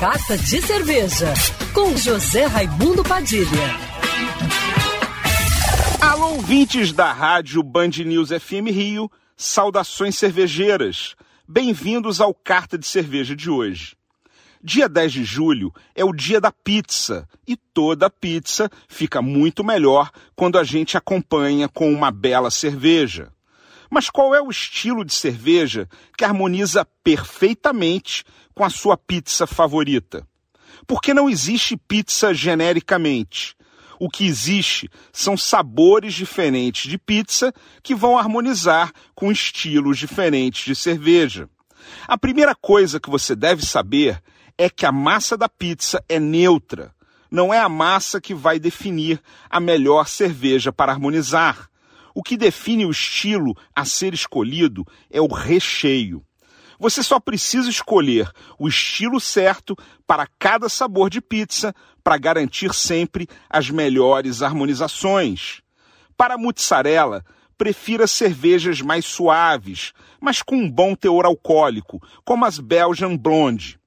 Carta de Cerveja, com José Raimundo Padilha. Alô, ouvintes da rádio Band News FM Rio, saudações cervejeiras. Bem-vindos ao Carta de Cerveja de hoje. Dia 10 de julho é o dia da pizza e toda pizza fica muito melhor quando a gente acompanha com uma bela cerveja. Mas qual é o estilo de cerveja que harmoniza perfeitamente com a sua pizza favorita? Porque não existe pizza genericamente. O que existe são sabores diferentes de pizza que vão harmonizar com estilos diferentes de cerveja. A primeira coisa que você deve saber é que a massa da pizza é neutra. Não é a massa que vai definir a melhor cerveja para harmonizar. O que define o estilo a ser escolhido é o recheio. Você só precisa escolher o estilo certo para cada sabor de pizza para garantir sempre as melhores harmonizações. Para a mussarela, prefira cervejas mais suaves, mas com um bom teor alcoólico, como as Belgian Blonde.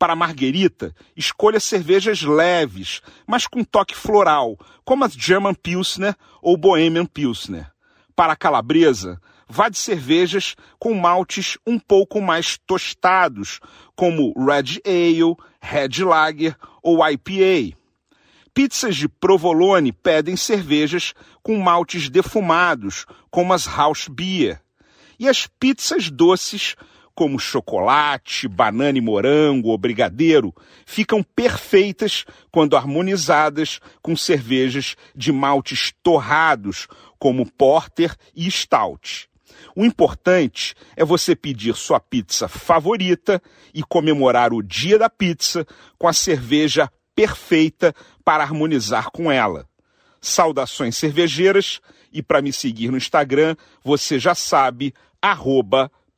Para a marguerita, escolha cervejas leves, mas com toque floral, como as German Pilsner ou Bohemian Pilsner. Para a calabresa, vá de cervejas com maltes um pouco mais tostados, como Red Ale, Red Lager ou IPA. Pizzas de provolone pedem cervejas com maltes defumados, como as House Beer. E as pizzas doces como chocolate, banana e morango ou brigadeiro, ficam perfeitas quando harmonizadas com cervejas de maltes torrados, como porter e stout. O importante é você pedir sua pizza favorita e comemorar o dia da pizza com a cerveja perfeita para harmonizar com ela. Saudações cervejeiras e para me seguir no Instagram, você já sabe, arroba